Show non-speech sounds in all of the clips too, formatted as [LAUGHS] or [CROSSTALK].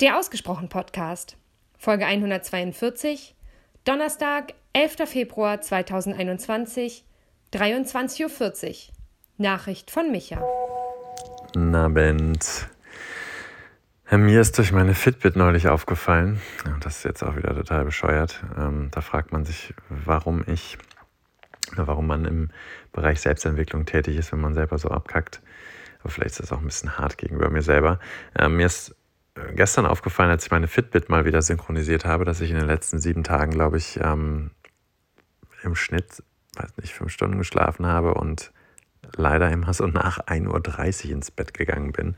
Der Ausgesprochen Podcast, Folge 142, Donnerstag, 11. Februar 2021, 23.40 Uhr. Nachricht von Micha. Guten Abend. Mir ist durch meine Fitbit neulich aufgefallen, das ist jetzt auch wieder total bescheuert, ähm, da fragt man sich, warum ich, warum man im Bereich Selbstentwicklung tätig ist, wenn man selber so abkackt. Aber vielleicht ist das auch ein bisschen hart gegenüber mir selber. Ähm, mir ist gestern aufgefallen, als ich meine Fitbit mal wieder synchronisiert habe, dass ich in den letzten sieben Tagen, glaube ich, ähm, im Schnitt, weiß nicht, fünf Stunden geschlafen habe und leider immer so nach 1.30 Uhr ins Bett gegangen bin.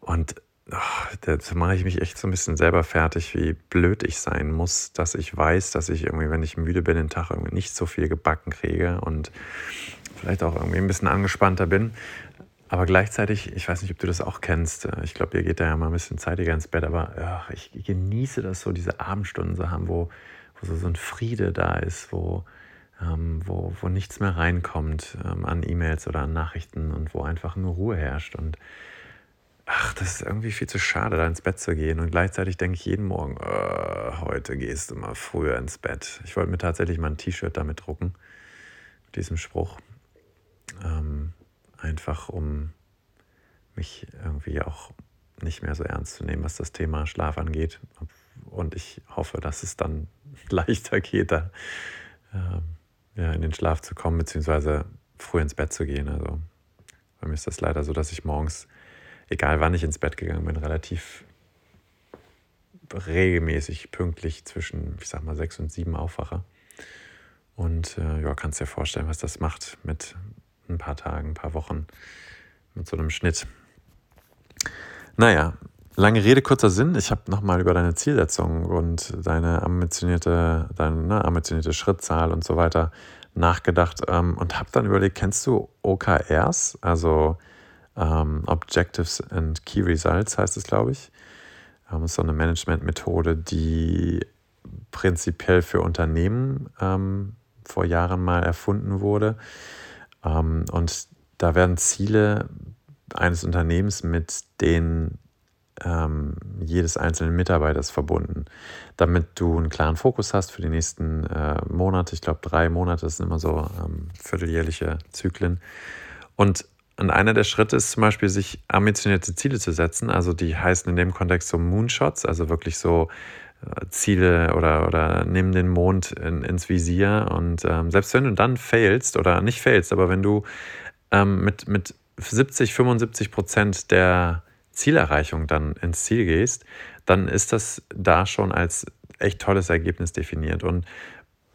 Und oh, dazu mache ich mich echt so ein bisschen selber fertig, wie blöd ich sein muss, dass ich weiß, dass ich irgendwie, wenn ich müde bin, den Tag irgendwie nicht so viel gebacken kriege und vielleicht auch irgendwie ein bisschen angespannter bin. Aber gleichzeitig, ich weiß nicht, ob du das auch kennst, äh, ich glaube, ihr geht da ja mal ein bisschen zeitiger ins Bett, aber ach, ich genieße das so, diese Abendstunden zu haben, wo, wo so, ein Friede da ist, wo, ähm, wo, wo nichts mehr reinkommt ähm, an E-Mails oder an Nachrichten und wo einfach nur Ruhe herrscht. Und ach, das ist irgendwie viel zu schade, da ins Bett zu gehen. Und gleichzeitig denke ich jeden Morgen, oh, heute gehst du mal früher ins Bett. Ich wollte mir tatsächlich mal ein T-Shirt damit drucken, mit diesem Spruch. Ähm, einfach um mich irgendwie auch nicht mehr so ernst zu nehmen, was das Thema Schlaf angeht. Und ich hoffe, dass es dann [LAUGHS] leichter geht, da äh, ja, in den Schlaf zu kommen, beziehungsweise früh ins Bett zu gehen. Also bei mir ist das leider so, dass ich morgens, egal wann ich ins Bett gegangen bin, relativ regelmäßig pünktlich zwischen, ich sag mal, sechs und sieben aufwache. Und äh, ja, kannst dir vorstellen, was das macht mit ein paar Tagen, ein paar Wochen mit so einem Schnitt. Naja, lange Rede, kurzer Sinn. Ich habe nochmal über deine Zielsetzung und deine ambitionierte, deine ne, ambitionierte Schrittzahl und so weiter nachgedacht ähm, und habe dann überlegt, kennst du OKRs, also ähm, Objectives and Key Results heißt es, glaube ich. Ähm, ist so eine Management-Methode, die prinzipiell für Unternehmen ähm, vor Jahren mal erfunden wurde. Ähm, und da werden Ziele eines Unternehmens mit denen ähm, jedes einzelnen Mitarbeiters verbunden, damit du einen klaren Fokus hast für die nächsten äh, Monate. Ich glaube, drei Monate sind immer so ähm, vierteljährliche Zyklen. Und und einer der Schritte ist zum Beispiel, sich ambitionierte Ziele zu setzen. Also die heißen in dem Kontext so Moonshots, also wirklich so Ziele oder, oder nimm den Mond in, ins Visier. Und ähm, selbst wenn du dann failst oder nicht failst, aber wenn du ähm, mit, mit 70, 75 Prozent der Zielerreichung dann ins Ziel gehst, dann ist das da schon als echt tolles Ergebnis definiert. Und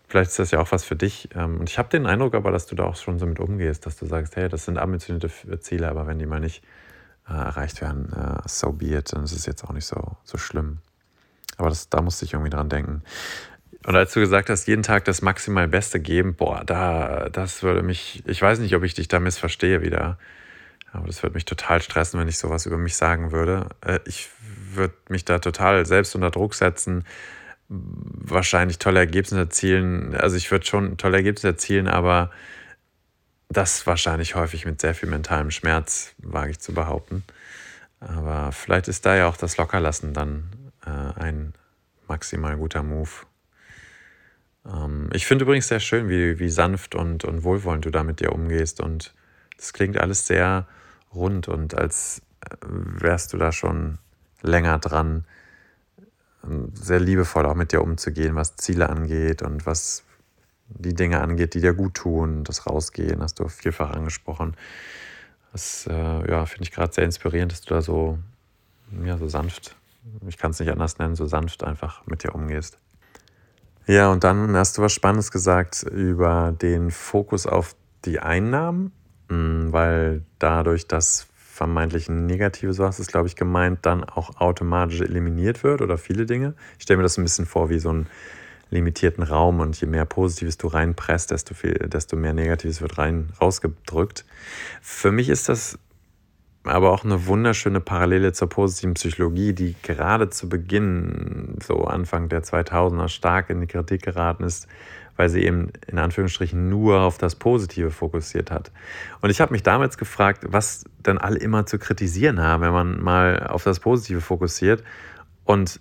vielleicht ist das ja auch was für dich. Ähm, und ich habe den Eindruck aber, dass du da auch schon so mit umgehst, dass du sagst, hey, das sind ambitionierte Ziele, aber wenn die mal nicht äh, erreicht werden, äh, so be it, dann ist es jetzt auch nicht so, so schlimm. Aber das, da musste ich irgendwie dran denken. Und als du gesagt hast, jeden Tag das maximal Beste geben, boah, da, das würde mich, ich weiß nicht, ob ich dich da missverstehe wieder. Aber das würde mich total stressen, wenn ich sowas über mich sagen würde. Äh, ich würde mich da total selbst unter Druck setzen, wahrscheinlich tolle Ergebnisse erzielen. Also ich würde schon tolle Ergebnisse erzielen, aber das wahrscheinlich häufig mit sehr viel mentalem Schmerz, wage ich zu behaupten. Aber vielleicht ist da ja auch das Lockerlassen dann äh, ein maximal guter Move. Ähm, ich finde übrigens sehr schön, wie, wie sanft und, und wohlwollend du da mit dir umgehst. Und das klingt alles sehr rund und als äh, wärst du da schon länger dran, ähm, sehr liebevoll auch mit dir umzugehen, was Ziele angeht und was die Dinge angeht, die dir gut tun, das Rausgehen, hast du vielfach angesprochen. Das äh, ja, finde ich gerade sehr inspirierend, dass du da so, ja, so sanft ich kann es nicht anders nennen, so sanft einfach mit dir umgehst. Ja, und dann hast du was Spannendes gesagt über den Fokus auf die Einnahmen, hm, weil dadurch das vermeintlich Negative, so hast du es, glaube ich, gemeint, dann auch automatisch eliminiert wird oder viele Dinge. Ich stelle mir das ein bisschen vor wie so einen limitierten Raum und je mehr Positives du reinpresst, desto, viel, desto mehr Negatives wird rein rausgedrückt. Für mich ist das aber auch eine wunderschöne Parallele zur positiven Psychologie, die gerade zu Beginn, so Anfang der 2000er, stark in die Kritik geraten ist, weil sie eben in Anführungsstrichen nur auf das Positive fokussiert hat. Und ich habe mich damals gefragt, was denn alle immer zu kritisieren haben, wenn man mal auf das Positive fokussiert. und,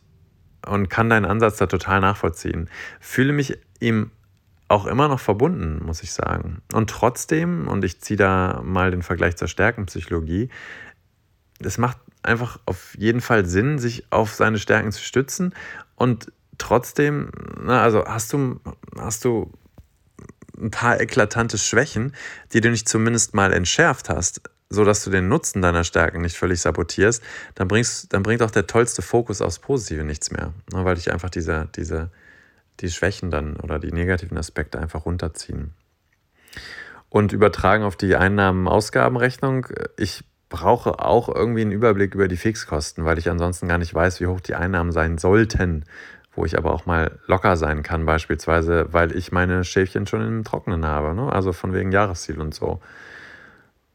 und kann deinen Ansatz da total nachvollziehen. Fühle mich ihm auch immer noch verbunden, muss ich sagen. Und trotzdem, und ich ziehe da mal den Vergleich zur Stärkenpsychologie, es macht einfach auf jeden Fall Sinn, sich auf seine Stärken zu stützen und trotzdem, na, also hast du, hast du ein paar eklatante Schwächen, die du nicht zumindest mal entschärft hast, sodass du den Nutzen deiner Stärken nicht völlig sabotierst, dann, bringst, dann bringt auch der tollste Fokus aufs Positive nichts mehr. Weil dich einfach diese, diese, die Schwächen dann oder die negativen Aspekte einfach runterziehen. Und übertragen auf die Einnahmen-Ausgabenrechnung, ich brauche auch irgendwie einen Überblick über die Fixkosten, weil ich ansonsten gar nicht weiß, wie hoch die Einnahmen sein sollten wo ich aber auch mal locker sein kann, beispielsweise, weil ich meine Schäfchen schon im Trockenen habe, ne? also von wegen Jahresziel und so.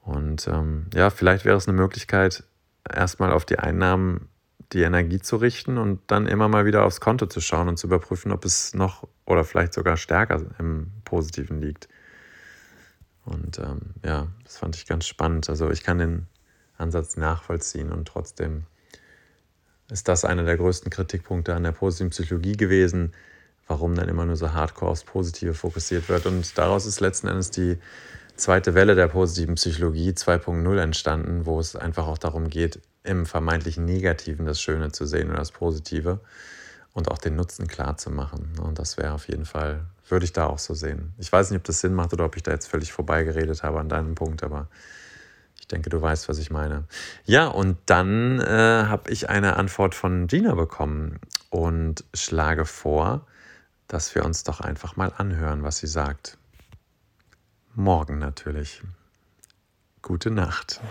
Und ähm, ja, vielleicht wäre es eine Möglichkeit, erstmal auf die Einnahmen die Energie zu richten und dann immer mal wieder aufs Konto zu schauen und zu überprüfen, ob es noch oder vielleicht sogar stärker im Positiven liegt. Und ähm, ja, das fand ich ganz spannend. Also ich kann den Ansatz nachvollziehen und trotzdem ist das einer der größten Kritikpunkte an der positiven Psychologie gewesen, warum dann immer nur so hardcore aufs Positive fokussiert wird. Und daraus ist letzten Endes die zweite Welle der positiven Psychologie 2.0 entstanden, wo es einfach auch darum geht, im vermeintlich Negativen das Schöne zu sehen und das Positive und auch den Nutzen klar zu machen. Und das wäre auf jeden Fall, würde ich da auch so sehen. Ich weiß nicht, ob das Sinn macht oder ob ich da jetzt völlig vorbeigeredet habe an deinem Punkt, aber denke, du weißt, was ich meine. Ja, und dann äh, habe ich eine Antwort von Gina bekommen und schlage vor, dass wir uns doch einfach mal anhören, was sie sagt. Morgen natürlich. Gute Nacht.